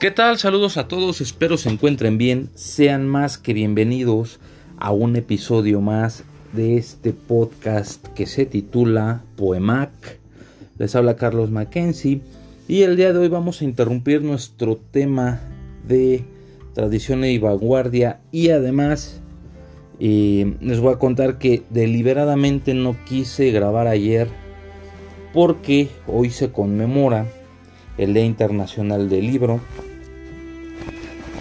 ¿Qué tal? Saludos a todos, espero se encuentren bien. Sean más que bienvenidos a un episodio más de este podcast que se titula Poemac. Les habla Carlos Mackenzie y el día de hoy vamos a interrumpir nuestro tema de tradición y vanguardia y además eh, les voy a contar que deliberadamente no quise grabar ayer porque hoy se conmemora el Día Internacional del Libro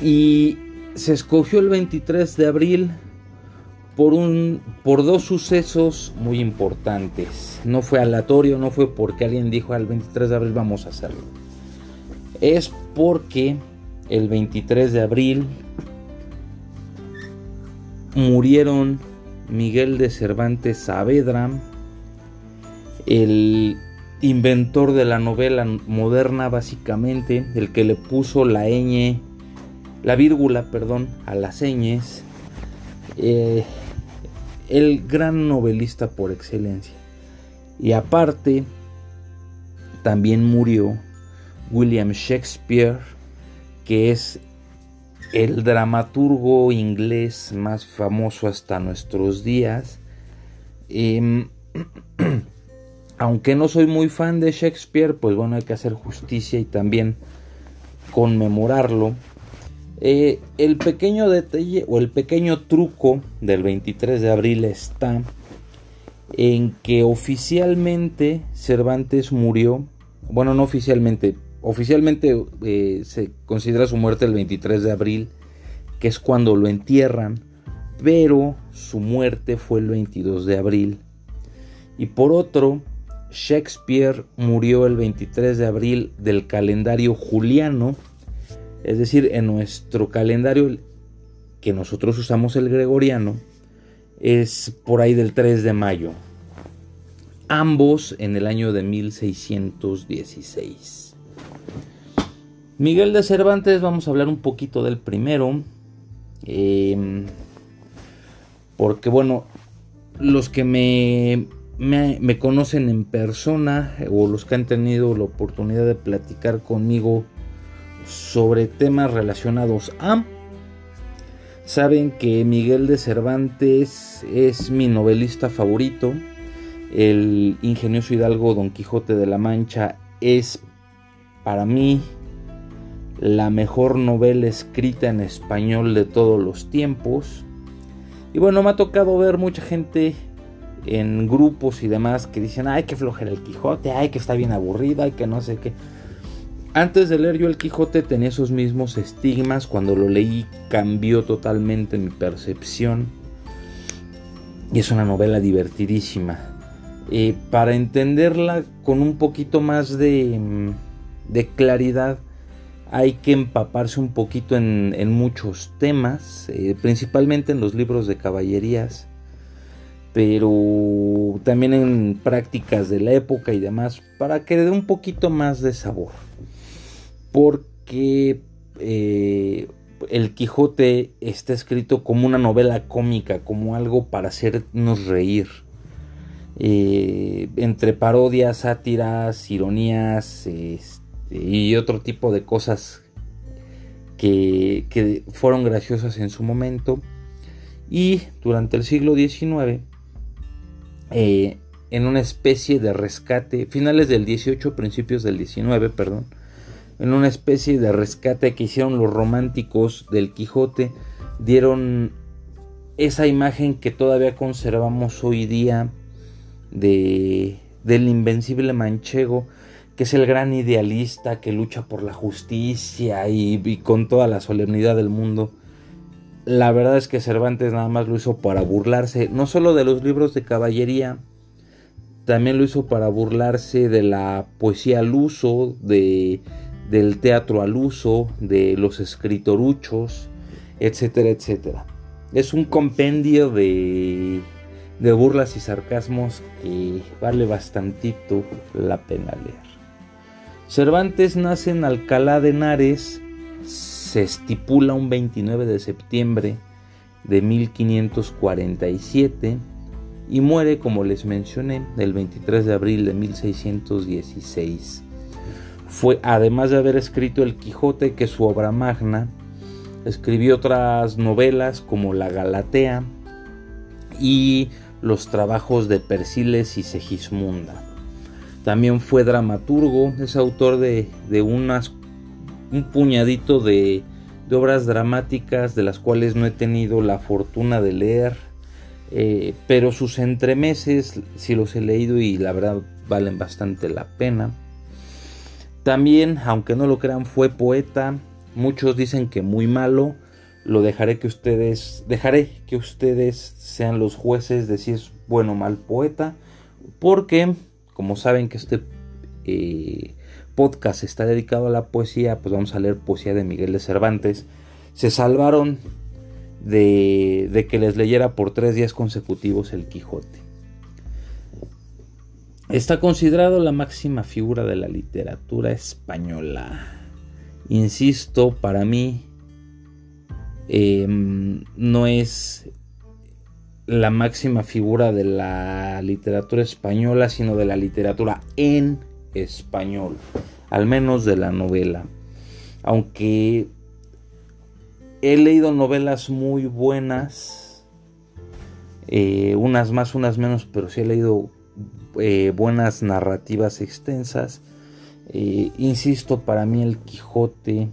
y se escogió el 23 de abril por, un, por dos sucesos muy importantes. No fue aleatorio, no fue porque alguien dijo al 23 de abril vamos a hacerlo. Es porque el 23 de abril murieron Miguel de Cervantes Saavedra, el inventor de la novela moderna básicamente, el que le puso la ñ la vírgula, perdón, a las señas, eh, el gran novelista por excelencia. Y aparte, también murió William Shakespeare, que es el dramaturgo inglés más famoso hasta nuestros días. Em, aunque no soy muy fan de Shakespeare, pues bueno, hay que hacer justicia y también conmemorarlo eh, el pequeño detalle o el pequeño truco del 23 de abril está en que oficialmente Cervantes murió, bueno, no oficialmente, oficialmente eh, se considera su muerte el 23 de abril, que es cuando lo entierran, pero su muerte fue el 22 de abril. Y por otro, Shakespeare murió el 23 de abril del calendario juliano, es decir, en nuestro calendario que nosotros usamos el gregoriano es por ahí del 3 de mayo. Ambos en el año de 1616. Miguel de Cervantes, vamos a hablar un poquito del primero. Em, porque bueno, los que me, me conocen en persona o los que han tenido la oportunidad de platicar conmigo sobre temas relacionados a... Saben que Miguel de Cervantes es mi novelista favorito. El ingenioso hidalgo Don Quijote de la Mancha es para mí la mejor novela escrita en español de todos los tiempos. Y bueno, me ha tocado ver mucha gente en grupos y demás que dicen, ay, que flojera el Quijote, ay, que está bien aburrido, ay, que no sé qué. Antes de leer yo el Quijote tenía esos mismos estigmas, cuando lo leí cambió totalmente mi percepción y es una novela divertidísima. Eh, para entenderla con un poquito más de, mm, claridad hay que empaparse un poquito en, muchos temas, eh, principalmente en los libros de caballerías, pero también en prácticas de la época y demás, para que dé un poquito más de sabor porque eh, el Quijote está escrito como una novela cómica, como algo para hacernos reír. Eh, entre parodias, sátiras, ironías este, y otro tipo de cosas que, fueron graciosas en su momento. Y durante el siglo XIX, eh, en una especie de rescate, finales del 18, principios del 19, perdón, en una especie de rescate que hicieron los románticos del Quijote, dieron esa imagen que todavía conservamos hoy día de, del invencible manchego, que es el gran idealista que lucha por la justicia y, con toda la solemnidad del mundo. La verdad es que Cervantes nada más lo hizo para burlarse, no solo de los libros de caballería, también lo hizo para burlarse de la poesía al uso, de, del teatro al uso, de los escritoruchos, etcétera, etcétera. Es un compendio de, de burlas y sarcasmos que vale bastantito la pena leer. Cervantes nace en Alcalá de Henares, se estipula un 29 de septiembre de 1547 y muere, como les mencioné, el 23 de abril de 1616 fue, además de haber escrito El Quijote, que es su obra magna, escribió otras novelas como La Galatea y los trabajos de Persiles y Segismunda. También fue dramaturgo, es autor de, unas, un puñadito de, de, obras dramáticas de las cuales no he tenido la fortuna de leer, eh, pero sus entremeses sí los he leído y la verdad valen bastante la pena. También, aunque no lo crean, fue poeta. Muchos dicen que muy malo. Lo dejaré que ustedes, dejaré que ustedes sean los jueces de si es bueno o mal poeta, porque como saben que este eh, podcast está dedicado a la poesía, pues vamos a leer poesía de Miguel de Cervantes. Se salvaron de, de que les leyera por tres días consecutivos el Quijote. Está considerado la máxima figura de la literatura española. Insisto, para mí em, no es la máxima figura de la literatura española, sino de la literatura en español, al menos de la novela. Aunque he leído novelas muy buenas, eh, unas más, unas menos, pero sí he leído eh, buenas narrativas extensas. Eh, insisto, para mí el Quijote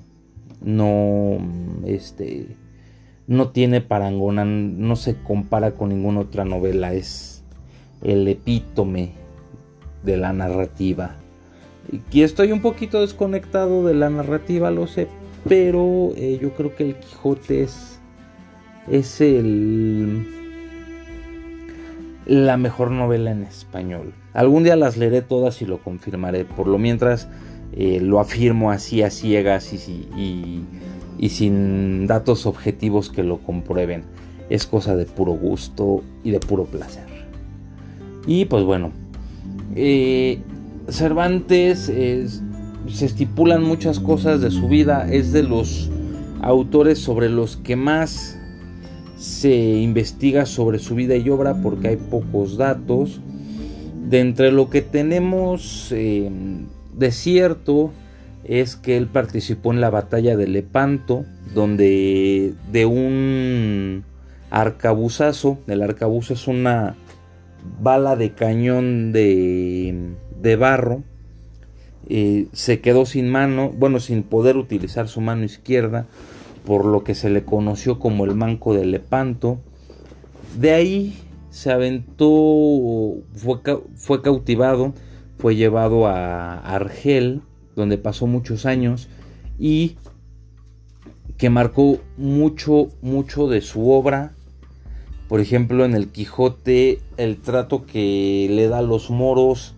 no, este, no tiene parangona, no se compara con ninguna otra novela, es el epítome de la narrativa. Y estoy un poquito desconectado de la narrativa, lo sé, pero eh, yo creo que el Quijote es, es el, la mejor novela en español. Algún día las leeré todas y lo confirmaré. Por lo mientras eh, lo afirmo así a ciegas y, sin datos objetivos que lo comprueben. Es cosa de puro gusto y de puro placer. Y pues bueno, eh, Cervantes se estipulan muchas cosas de su vida, es de los autores sobre los que más se investiga sobre su vida y obra porque hay pocos datos. De entre lo que tenemos eh, de cierto, es que él participó en la batalla de Lepanto, donde de un arcabuzazo, el arcabuzo es una bala de cañón de, de barro, eh, se quedó sin mano, bueno, sin poder utilizar su mano izquierda, por lo que se le conoció como el manco de Lepanto. De ahí se aventó, fue, fue cautivado, fue llevado a Argel, donde pasó muchos años y que marcó mucho, mucho de su obra. Por ejemplo, en el Quijote, el trato que le da a los moros,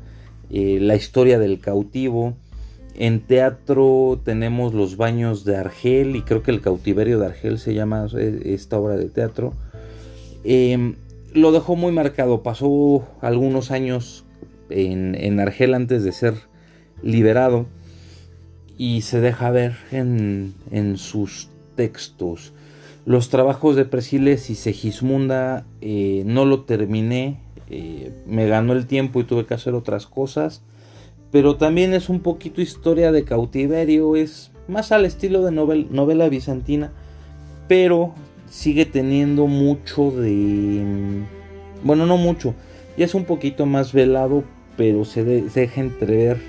eh, la historia del cautivo. En teatro tenemos los baños de Argel y creo que el cautiverio de Argel se llama eh, esta obra de teatro. Em, lo dejó muy marcado, pasó algunos años en, en Argel antes de ser liberado y se deja ver en, sus textos. Los trabajos de Presiles y Segismunda eh, no lo terminé, eh, me ganó el tiempo y tuve que hacer otras cosas, pero también es un poquito historia de cautiverio, es más al estilo de novela bizantina, pero sigue teniendo mucho de... Bueno, no mucho, ya es un poquito más velado, pero se deja entrever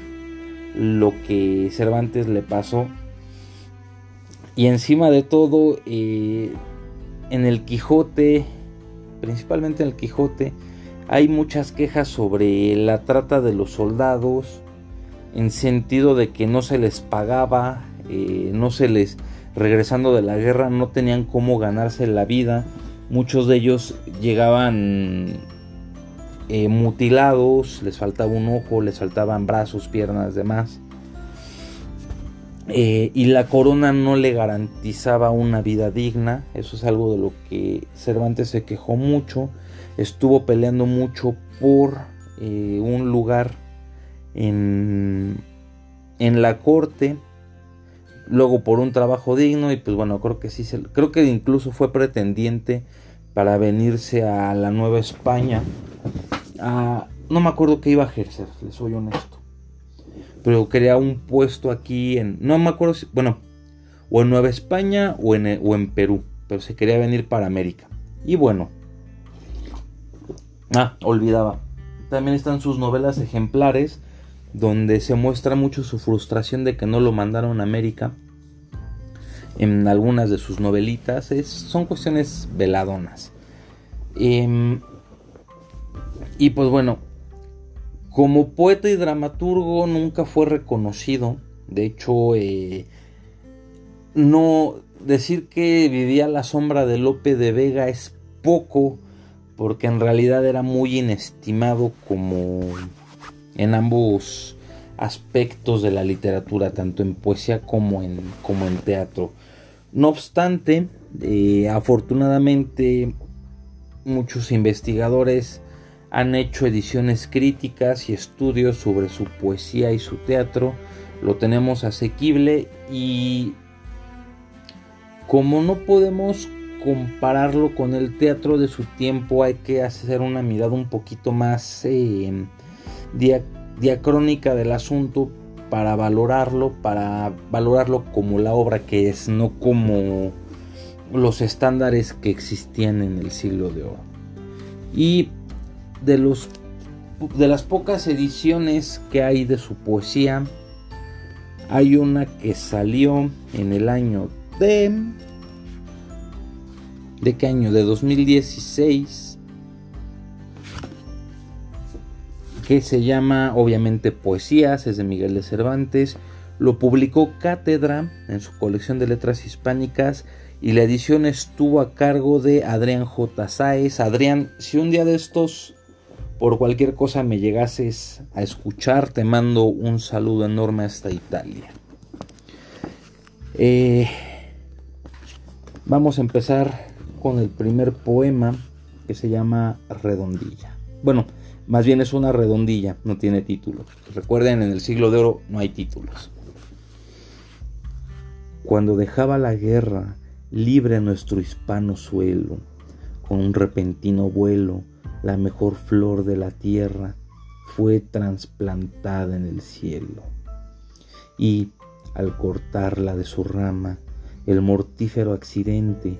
lo que Cervantes le pasó. Y encima de todo, eh, en el Quijote, principalmente en el Quijote, hay muchas quejas sobre la trata de los soldados, en sentido de que no se les pagaba, eh, no se les, regresando de la guerra, no tenían cómo ganarse la vida. Muchos de ellos llegaban eh, mutilados, les faltaba un ojo, les faltaban brazos, piernas, demás. Eh, y la corona no le garantizaba una vida digna, eso es algo de lo que Cervantes se quejó mucho, estuvo peleando mucho por un lugar en, en la corte, luego por un trabajo digno y pues bueno, creo que sí, creo que incluso fue pretendiente para venirse a la Nueva España no me acuerdo qué iba a ejercer, les soy honesto. pero quería un puesto aquí en, no me acuerdo si, bueno, o en Nueva España o en, o en Perú, pero se quería venir para América. Y bueno, ah, olvidaba, también están sus novelas ejemplares, donde se muestra mucho su frustración de que no lo mandaron a América. En algunas de sus novelitas son cuestiones veladonas. Em, y pues bueno, como poeta y dramaturgo nunca fue reconocido. De hecho, eh, no decir que vivía a la sombra de Lope de Vega es poco, porque en realidad era muy inestimado como en ambos aspectos de la literatura, tanto en poesía como en, como en teatro. No obstante, eh, afortunadamente muchos investigadores han hecho ediciones críticas y estudios sobre su poesía y su teatro. Lo tenemos asequible y como no podemos compararlo con el teatro de su tiempo, hay que hacer una mirada un poquito más eh, diacrónica del asunto para valorarlo, para valorarlo como la obra que es, no como los estándares que existían en el siglo de oro. Y de, los, de las pocas ediciones que hay de su poesía, hay una que salió en el año de... ¿De qué año? De 2016. Que se llama obviamente Poesías, es de Miguel de Cervantes. Lo publicó Cátedra en su colección de letras hispánicas y la edición estuvo a cargo de Adrián J. Sáez. Adrián, si un día de estos por cualquier cosa me llegases a escuchar, te mando un saludo enorme hasta Italia. Eh, vamos a empezar con el primer poema que se llama Redondilla. Bueno, más bien es una redondilla, no tiene título. Recuerden, en el siglo de oro no hay títulos. Cuando dejaba la guerra libre nuestro hispano suelo, con un repentino vuelo, la mejor flor de la tierra fue trasplantada en el cielo. Y al cortarla de su rama, el mortífero accidente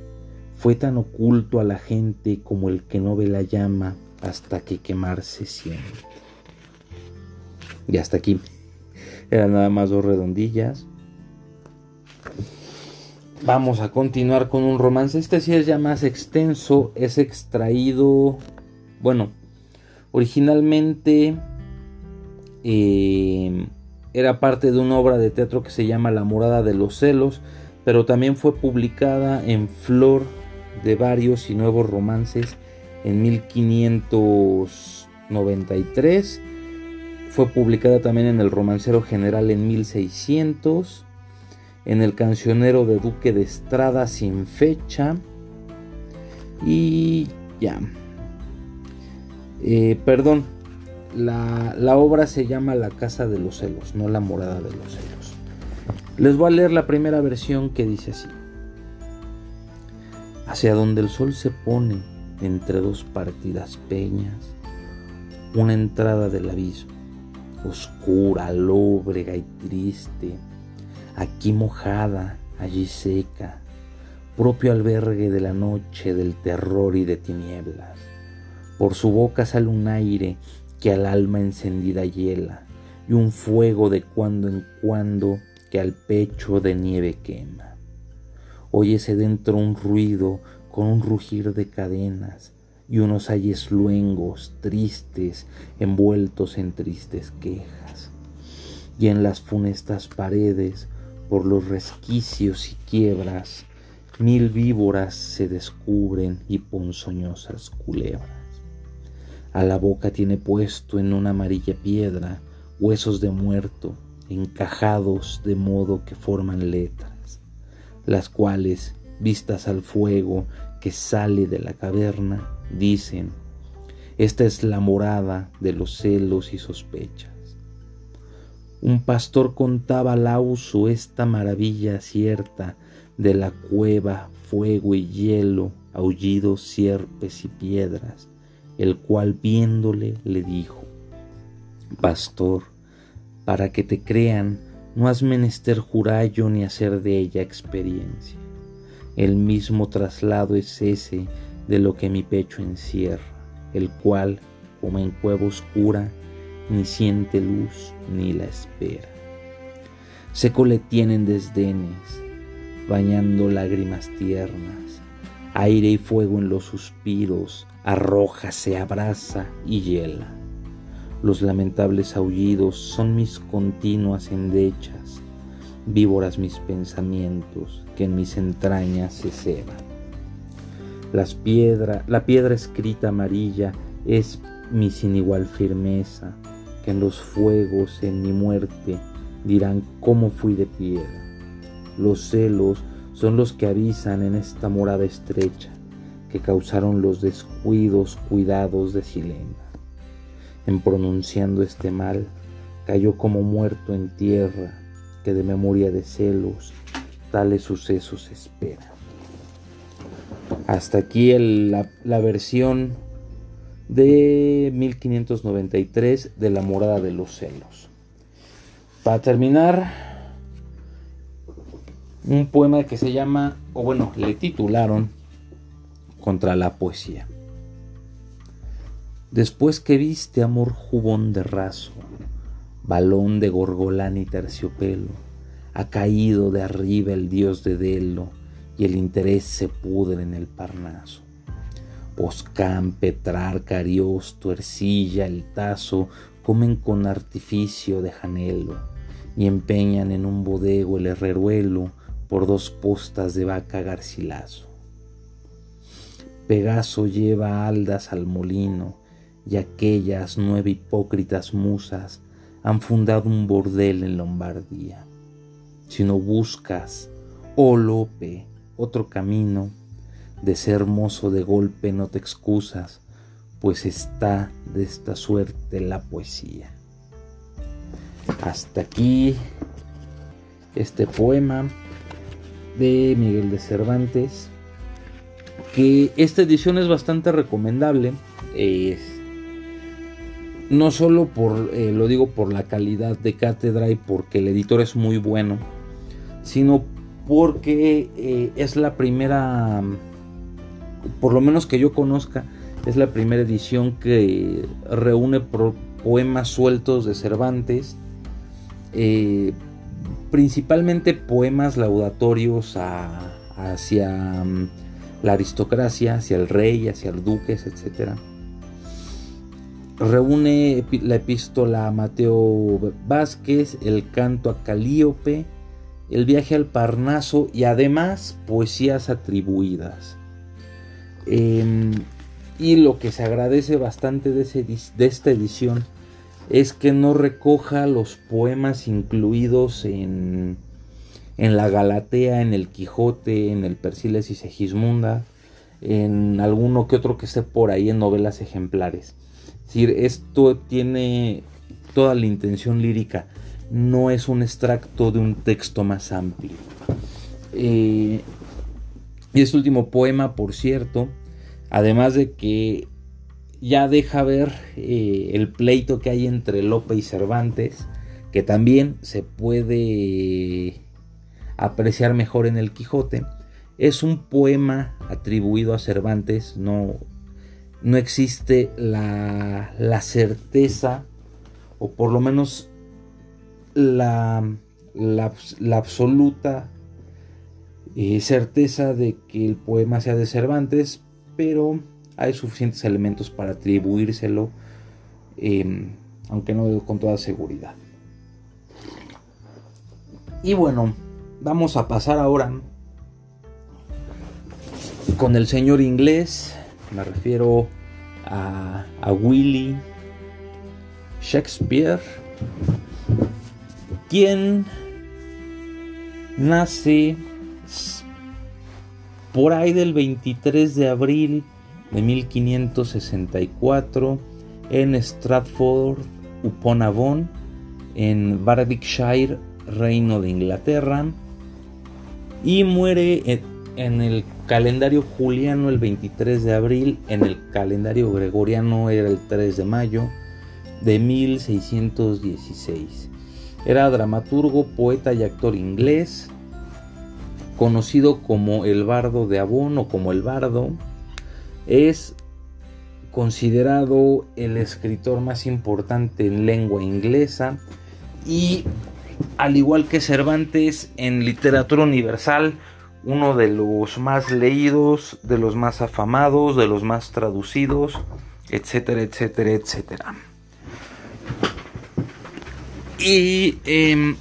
fue tan oculto a la gente como el que no ve la llama hasta que quemarse siente. Y hasta aquí. Eran nada más dos redondillas. Vamos a continuar con un romance. Este sí es ya más extenso. Es extraído. Bueno, originalmente eh, era parte de una obra de teatro que se llama La Morada de los Celos. Pero también fue publicada en Flor de varios y nuevos romances en 1593. Fue publicada también en el Romancero General en 1600 en el cancionero de Duque de Estrada sin fecha. Y ya. Eh, perdón, la, la, obra se llama La Casa de los Celos, no La Morada de los Celos. Les voy a leer la primera versión que dice así. Hacia donde el sol se pone entre dos partidas peñas, una entrada del abismo, oscura, lóbrega y triste, aquí mojada, allí seca, propio albergue de la noche, del terror y de tinieblas. Por su boca sale un aire que al alma encendida hiela, y un fuego de cuando en cuando que al pecho de nieve quema. Óyese dentro un ruido con un rugir de cadenas y unos ayes luengos, tristes, envueltos en tristes quejas. Y en las funestas paredes por los resquicios y quiebras, mil víboras se descubren y ponzoñosas culebras. A la boca tiene puesto en una amarilla piedra huesos de muerto encajados de modo que forman letras, las cuales, vistas al fuego que sale de la caverna, dicen, esta es la morada de los celos y sospechas. Un pastor contaba al auso esta maravilla cierta de la cueva, fuego y hielo, aullidos, sierpes y piedras, el cual viéndole le dijo, Pastor, Para que te crean, no has menester jurallo ni hacer de ella experiencia. El mismo traslado es ese de lo que mi pecho encierra, el cual, como en cueva oscura, ni siente luz ni la espera. Seco le tienen desdenes, bañando lágrimas tiernas, aire y fuego en los suspiros, arroja, se abraza y hiela. Los lamentables aullidos son mis continuas endechas, víboras mis pensamientos que en mis entrañas se ceban. Piedra, la piedra escrita amarilla es mi sin igual firmeza, que en los fuegos en mi muerte dirán cómo fui de piedra. Los celos son los que avisan en esta morada estrecha que causaron los descuidos cuidados de Silena. En pronunciando este mal, cayó como muerto en tierra, de memoria de celos tales sucesos espera. Hasta aquí la, la versión de 1593 de La Morada de los Celos. Para terminar, un poema que se llama, o bueno, le titularon Contra la Poesía. Después que viste amor jubón de raso, balón de gorgolán y terciopelo, ha caído de arriba el dios de Delo y el interés se pudre en el Parnaso. Oscán, Petrarca, Ariosto, Ercilla, el Tazo comen con artificio de janelo y empeñan en un bodego el herreruelo por dos postas de vaca garcilazo. Pegaso lleva aldas al molino y aquellas nueve hipócritas musas han fundado un bordel en Lombardía. Si no buscas, oh Lope, otro camino, de ser mozo de golpe no te excusas, pues está de esta suerte la poesía. Hasta aquí este poema de Miguel de Cervantes, que esta edición es bastante recomendable, no solo por, eh, lo digo por la calidad de cátedra y porque el editor es muy bueno, sino porque eh, es la primera por lo menos que yo conozca, es la primera edición que reúne poemas sueltos de Cervantes, eh, principalmente poemas laudatorios hacia mm, la aristocracia, hacia el rey, hacia el duques, etc. Reúne la epístola a Mateo Vázquez, el canto a Calíope, el viaje al Parnaso y además poesías atribuidas. Em, y lo que se agradece bastante de, esta edición es que no recoja los poemas incluidos en, en la Galatea, en el Quijote, en el Persiles y Segismunda, en alguno que otro que esté por ahí en novelas ejemplares. Es decir, esto tiene toda la intención lírica, no es un extracto de un texto más amplio. Eh, y este último poema, por cierto, además de que ya deja ver eh, el pleito que hay entre Lope y Cervantes, que también se puede apreciar mejor en el Quijote. Es un poema atribuido a Cervantes, no, no existe la, certeza, o por lo menos la, la, absoluta eh, certeza de que el poema sea de Cervantes, pero hay suficientes elementos para atribuírselo, em, aunque no con toda seguridad. Y bueno, vamos a pasar ahora con el señor inglés, me refiero a, a Willy Shakespeare, quien nace por ahí del 23 de abril de 1564 en Stratford upon Avon, en Warwickshire, Reino de Inglaterra, y muere en el calendario juliano el 23 de abril, en el calendario gregoriano era el 3 de mayo de 1616. Era dramaturgo, poeta y actor inglés, conocido como el bardo de Avon o como el bardo. Es considerado el escritor más importante en lengua inglesa y al igual que Cervantes en literatura universal, uno de los más leídos, de los más afamados, de los más traducidos, etcétera, etcétera, etcétera. Y em,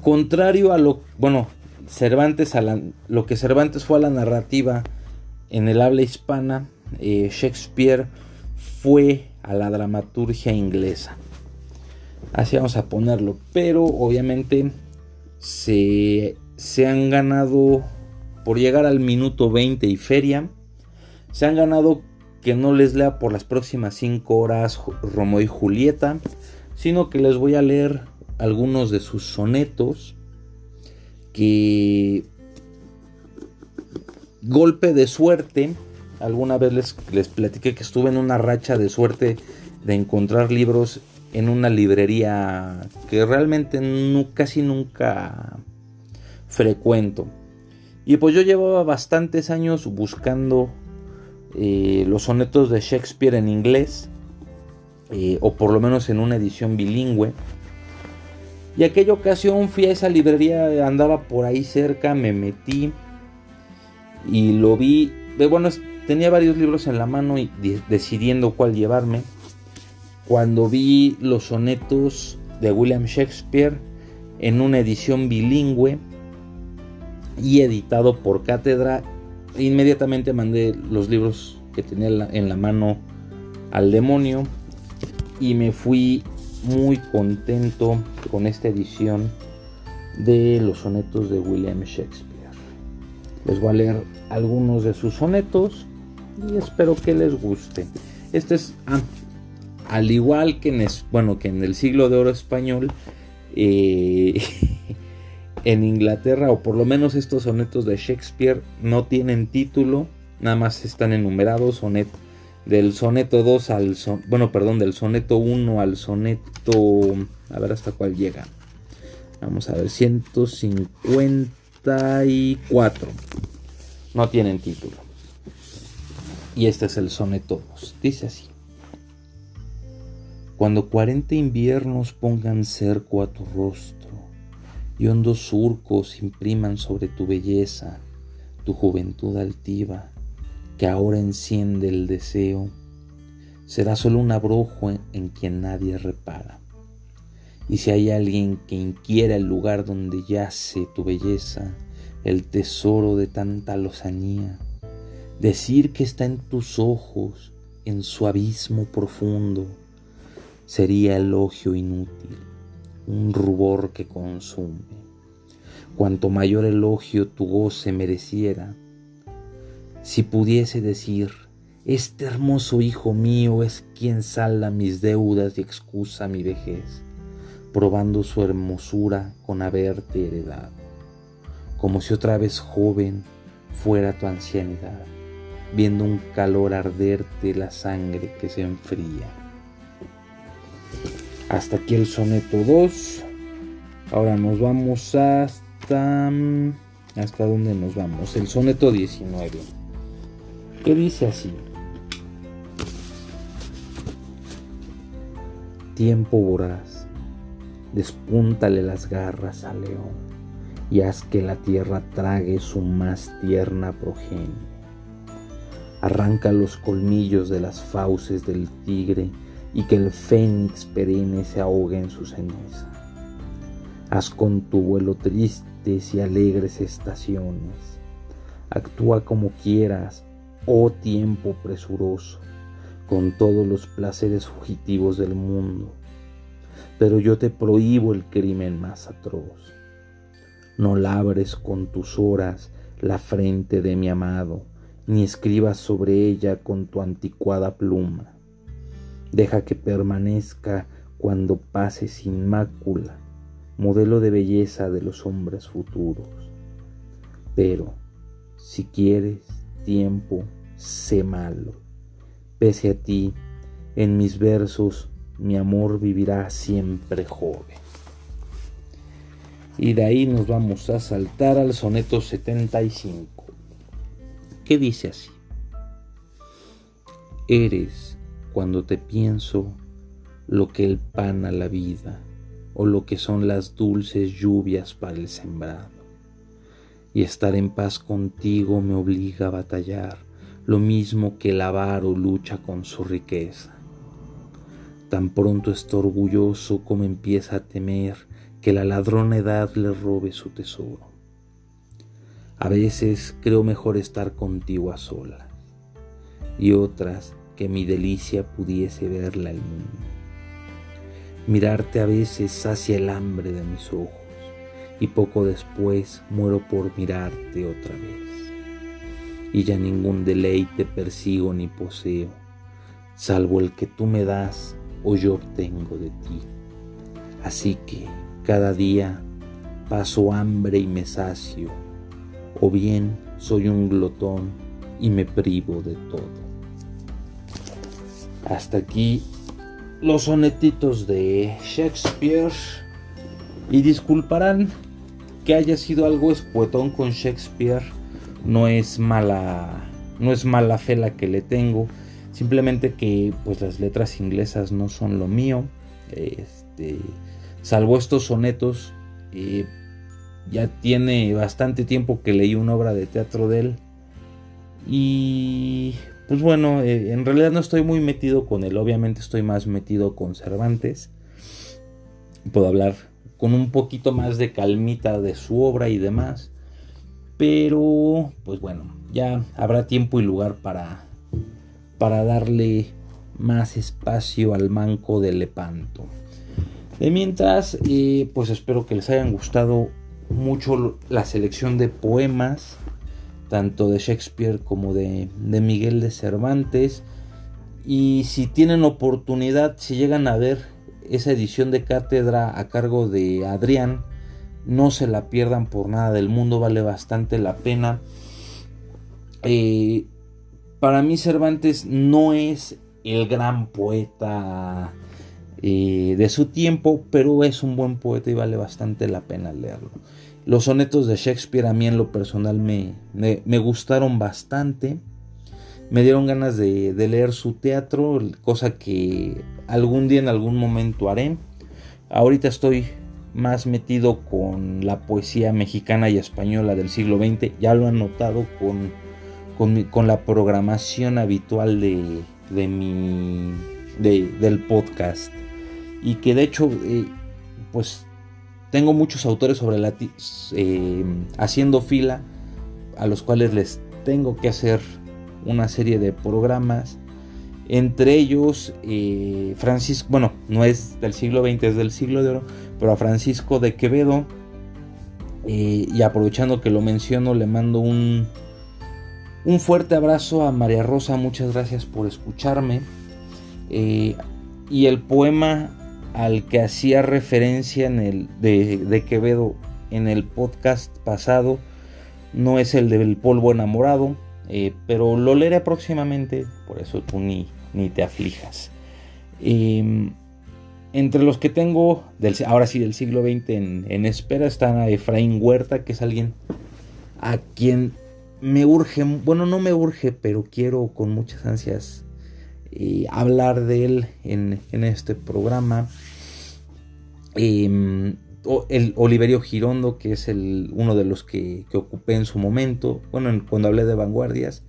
contrario a lo, bueno, Cervantes, a lo que Cervantes fue a la narrativa en el habla hispana, eh, Shakespeare fue a la dramaturgia inglesa. Así vamos a ponerlo. Pero obviamente se, se han ganado, por llegar al minuto 20 y feria, se han ganado que no les lea por las próximas 5 horas Romeo y Julieta, sino que les voy a leer algunos de sus sonetos que golpe de suerte, alguna vez les, les platiqué que estuve en una racha de suerte de encontrar libros en una librería que realmente casi nunca frecuento. Y pues yo llevaba bastantes años buscando eh, los sonetos de Shakespeare en inglés, eh, o por lo menos en una edición bilingüe. Y aquella ocasión fui a esa librería, andaba por ahí cerca, me metí y lo vi. Bueno, tenía varios libros en la mano y decidiendo cuál llevarme cuando vi los sonetos de William Shakespeare en una edición bilingüe y editado por cátedra, inmediatamente mandé los libros que tenía en la mano al demonio y me fui muy contento con esta edición de los sonetos de William Shakespeare. Les voy a leer algunos de sus sonetos y espero que les guste. Este es, ah, al igual que en, bueno, que en el siglo de oro español, eh, en Inglaterra, o por lo menos estos sonetos de Shakespeare, no tienen título, nada más están enumerados, sonet, del soneto 2 al, bueno, perdón, del soneto 1 al soneto, a ver hasta cuál llega. Vamos a ver, 154. No tienen título. Y este es el soneto 2. Dice así. Cuando cuarenta inviernos pongan cerco a tu rostro y hondos surcos impriman sobre tu belleza tu juventud altiva, que ahora enciende el deseo, será solo un abrojo en, quien nadie repara. Y si hay alguien que inquiera el lugar donde yace tu belleza, el tesoro de tanta lozanía, decir que está en tus ojos, en su abismo profundo, sería elogio inútil, un rubor que consume. Cuanto mayor elogio tu goce mereciera, si pudiese decir, este hermoso hijo mío es quien salda mis deudas y excusa mi vejez, probando su hermosura con haberte heredado, como si otra vez joven fuera tu ancianidad, viendo un calor arderte la sangre que se enfría. Hasta aquí el soneto 2. Ahora nos vamos hasta... Mm, ¿Hasta dónde nos vamos? El soneto 19. ¿Qué dice así? Tiempo voraz, despúntale las garras al león y haz que la tierra trague su más tierna progenie. Arranca los colmillos de las fauces del tigre y que el fénix perenne se ahogue en su ceniza. Haz con tu vuelo tristes y alegres estaciones. Actúa como quieras, oh tiempo presuroso, con todos los placeres fugitivos del mundo. Pero yo te prohíbo el crimen más atroz. No labres con tus horas la frente de mi amado, ni escribas sobre ella con tu anticuada pluma Deja que permanezca cuando pase sin mácula, modelo de belleza de los hombres futuros. Pero, si quieres tiempo, sé malo. Pese a ti, en mis versos mi amor vivirá siempre joven. Y de ahí nos vamos a saltar al soneto 75, ¿Qué dice así. Eres, cuando te pienso, lo que el pan a la vida, o lo que son las dulces lluvias para el sembrado. Y estar en paz contigo me obliga a batallar, lo mismo que el avaro lucha con su riqueza. Tan pronto está orgulloso como empieza a temer que la ladrona edad le robe su tesoro. A veces creo mejor estar contigo a solas y otras que mi delicia pudiese verla el mundo. Mirarte a veces sacia el hambre de mis ojos y poco después muero por mirarte otra vez. Y ya ningún deleite persigo ni poseo, salvo el que tú me das o yo obtengo de ti. Así que cada día paso hambre y me sacio, o bien soy un glotón y me privo de todo. Hasta aquí los sonetitos de Shakespeare. Y disculparán que haya sido algo escuetón con Shakespeare. No es mala. No es mala fe la que le tengo. Simplemente que pues las letras inglesas no son lo mío. Este salvo estos sonetos, eh, ya tiene bastante tiempo que leí una obra de teatro de él. Y pues bueno, eh, en realidad no estoy muy metido con él, obviamente estoy más metido con Cervantes. Puedo hablar con un poquito más de calmita de su obra y demás. Pero, pues bueno, ya habrá tiempo y lugar para, para darle más espacio al manco de Lepanto. De mientras, eh, pues espero que les hayan gustado mucho la selección de poemas, tanto de Shakespeare como de, Miguel de Cervantes. Y si tienen oportunidad, si llegan a ver esa edición de cátedra a cargo de Adrián, no se la pierdan por nada del mundo, vale bastante la pena. Eh, para mí Cervantes no es el gran poeta eh, de su tiempo, pero es un buen poeta y vale bastante la pena leerlo. Los sonetos de Shakespeare a mí en lo personal me, me, gustaron bastante. Me dieron ganas de, leer su teatro, cosa que algún día en algún momento haré. Ahorita estoy más metido con la poesía mexicana y española del siglo XX. Ya lo han notado con, con, la programación habitual de, de mi, del podcast y que de hecho eh, pues tengo muchos autores sobre la eh, haciendo fila a los cuales les tengo que hacer una serie de programas. Entre ellos eh, Francisco bueno no es del siglo XX es del siglo de oro pero a Francisco de Quevedo y aprovechando que lo menciono le mando un un fuerte abrazo a María Rosa muchas gracias por escucharme. Y el poema al que hacía referencia en el, de, Quevedo en el podcast pasado no es el del polvo enamorado, eh, pero lo leeré próximamente, por eso tú ni, ni te aflijas. Em, entre los que tengo, ahora sí del siglo XX en, espera, están a Efraín Huerta, que es alguien a quien me urge, bueno, no me urge, pero quiero con muchas ansias eh, hablar de él en, este programa. Em, el Oliverio Girondo, que es uno de los que, ocupé en su momento, bueno, cuando hablé de vanguardias.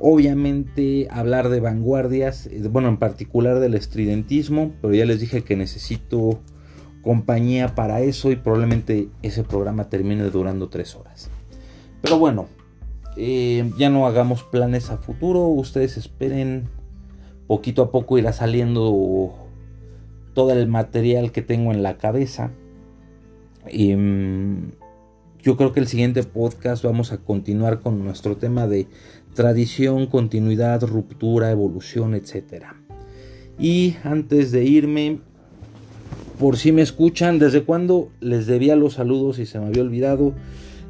Obviamente hablar de vanguardias, eh, bueno, en particular del estridentismo, pero ya les dije que necesito compañía para eso y probablemente ese programa termine durando tres horas. Pero bueno, eh, ya no hagamos planes a futuro, ustedes esperen, poquito a poco irá saliendo todo el material que tengo en la cabeza. Y, mm, yo creo que el siguiente podcast vamos a continuar con nuestro tema de tradición, continuidad, ruptura, evolución, etc. Y antes de irme, por si me escuchan, ¿desde cuándo les debía los saludos y se me había olvidado?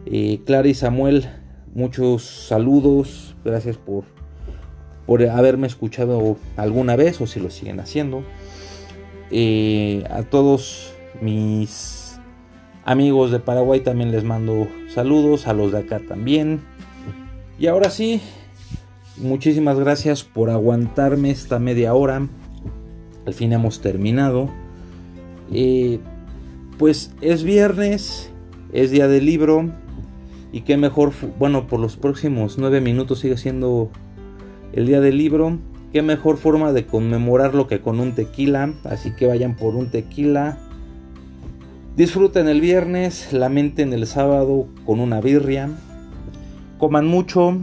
Eh, Clara y Samuel, muchos saludos, gracias por, por haberme escuchado alguna vez o si lo siguen haciendo. Eh, a todos mis amigos de Paraguay también les mando saludos, a los de acá también. Y ahora sí, muchísimas gracias por aguantarme esta media hora. Al fin hemos terminado. Eh, pues es viernes, es día del libro. Y qué mejor, bueno, por los próximos nueve minutos sigue siendo el día del libro. Qué mejor forma de conmemorarlo que con un tequila. Así que vayan por un tequila. Disfruten el viernes, lamenten el sábado con una birria. Coman mucho,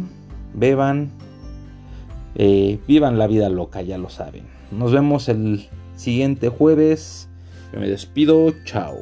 beban, eh, vivan la vida loca, ya lo saben. Nos vemos el siguiente jueves. me despido, chao.